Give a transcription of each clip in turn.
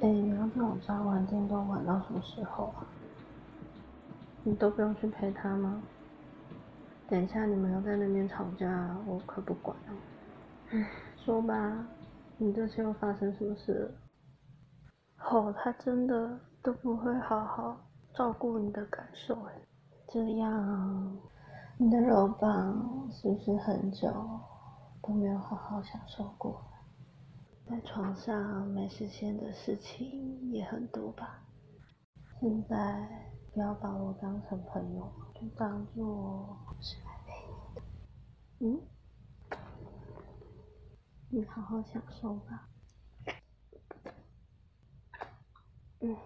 哎，你要这种抓玩电动玩到什么时候啊？你都不用去陪他吗？等一下你们要在那边吵架，我可不管哦。说吧，你这次又发生什么事了？哦，他真的都不会好好照顾你的感受哎。这样，你的肉棒是不是很久都没有好好享受过？在床上没实现的事情也很多吧？现在不要把我当成朋友，就当做是来陪你的。嗯？你好好享受吧。嗯。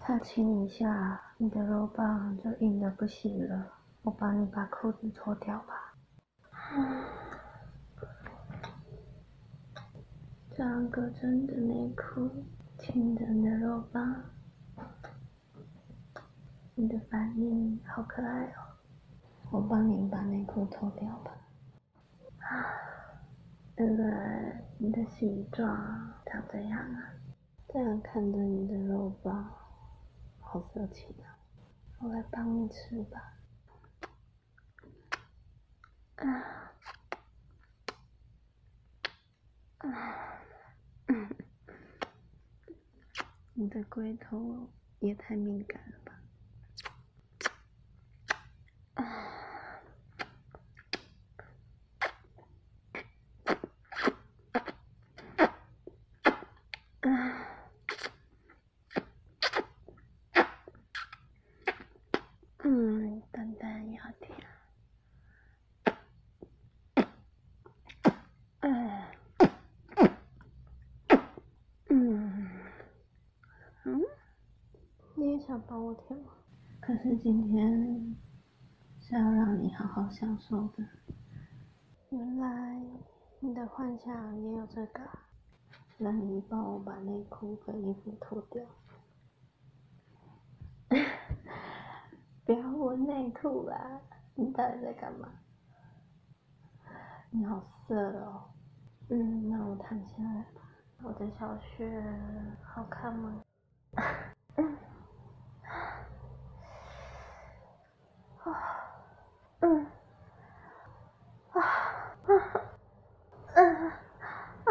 他亲一下，你的肉棒就硬的不行了。我帮你把裤子脱掉吧。这样隔着你的内裤，亲着你的肉棒，你的反应好可爱哦。我帮你把内裤脱掉吧。啊，原来你的形状长这样啊！这样看着你的肉棒，好色情啊！我来帮你吃吧。啊，啊。你的龟头也太敏感了吧！啊，帮我舔吗？可是今天是要让你好好享受的。原来你的幻想也有这个，那你帮我把内裤和衣服脱掉。不要闻内裤啦！你到底在干嘛？你好色哦。嗯，那我躺下来吧。我的小穴好看吗？啊，嗯，啊，啊，嗯，啊，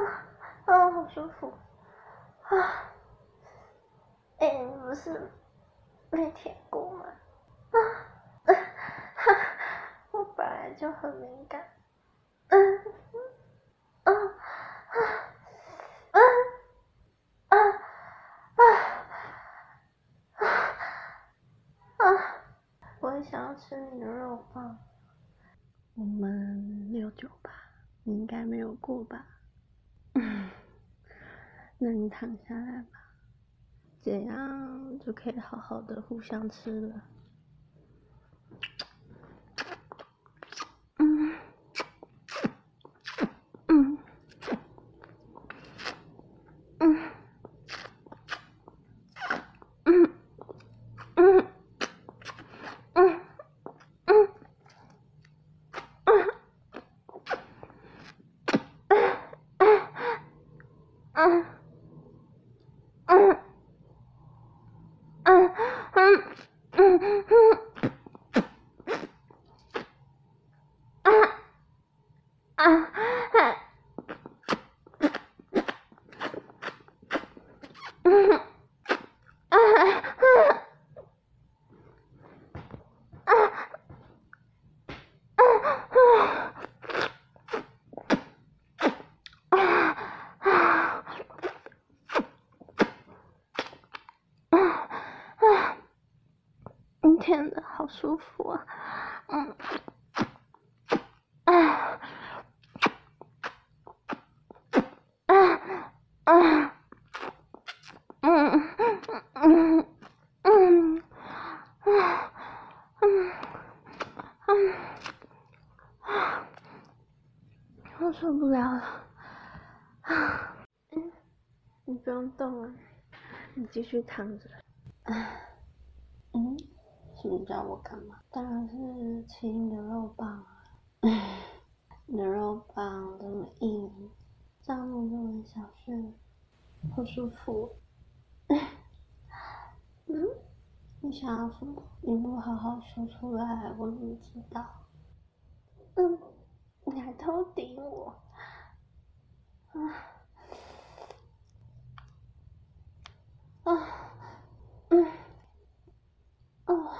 啊，好舒服啊！哎，你不是没舔过吗？啊，哈我本来就很敏感。嗯，嗯，啊，啊，啊，啊，啊！我也想要吃牛肉棒。我们六九吧？你应该没有过吧？那你躺下来吧，这样就可以好好的互相吃了。天的好舒服啊，嗯，啊，啊，啊，嗯，嗯，嗯，嗯，啊，嗯，嗯，啊，我受不了了，啊，嗯，你不用动了，你继续躺着，要我干嘛？当然是亲你的肉棒啊！你的肉棒这么硬，这么多的小穴，好舒服。嗯，你想要什么？你不好好说出来，我怎么知道？嗯，你还偷顶我？啊嗯哦，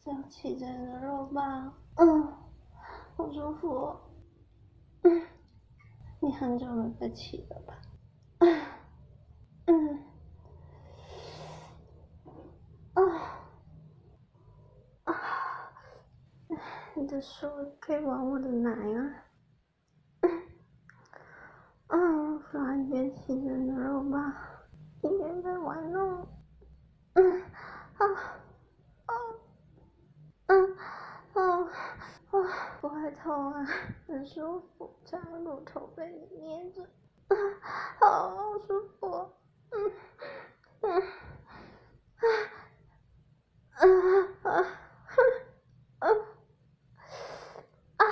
这样起着你的肉棒？嗯，好舒服。嗯，你很久没被起了吧？嗯。啊啊你的手可以玩我的奶啊！嗯，放一边起着的肉吧，一边在玩弄。嗯，啊，啊，嗯，啊，不会痛啊，很舒服，这样乳头被你捏着，啊，好舒服，嗯，嗯，啊，啊，啊，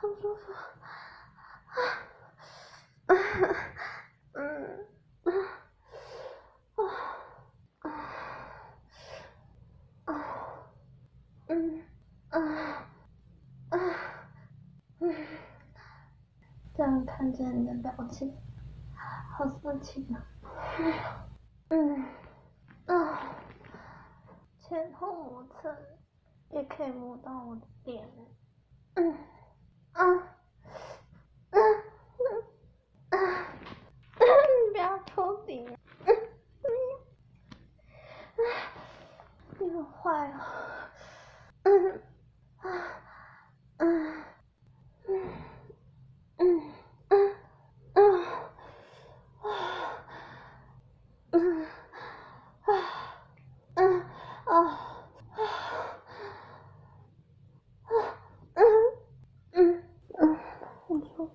哼，啊。这这样看着你的表情，好色情啊！嗯，啊，前后磨蹭，也可以摸到我的脸。嗯，啊，嗯，嗯，啊，不要偷顶！嗯，嗯，你好坏哦！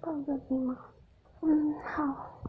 抱着你吗？嗯好。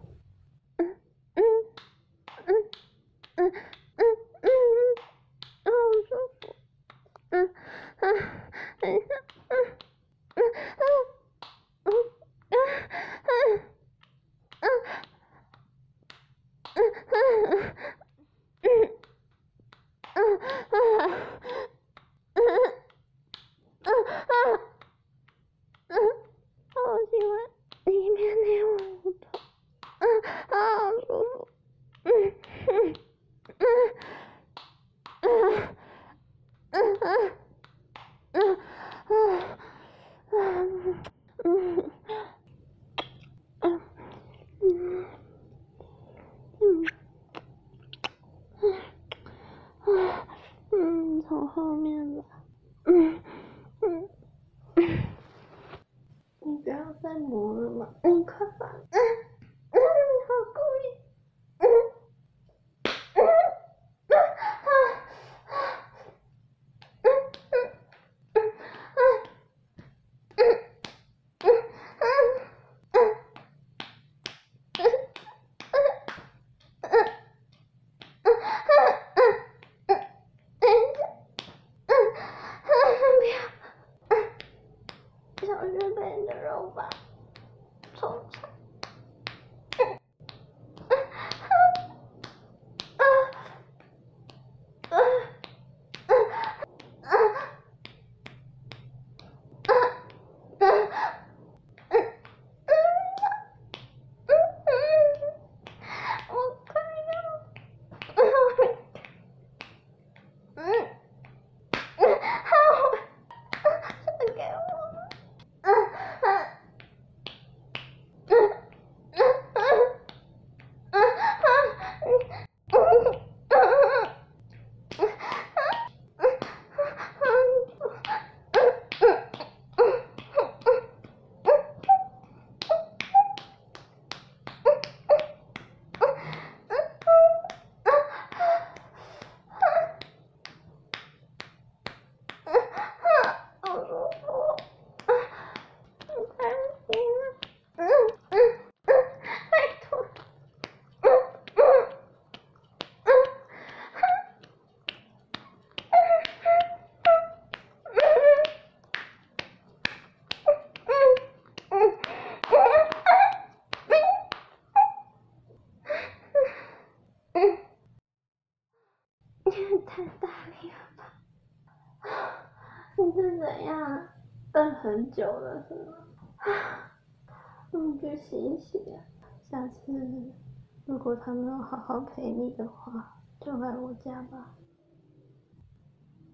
我后面吧，嗯嗯嗯，你不要再磨了嘛，你看看。太大力了吧？你是怎样？等很久了是吗？你去洗一洗。下次如果他没有好好陪你的话，就来我家吧。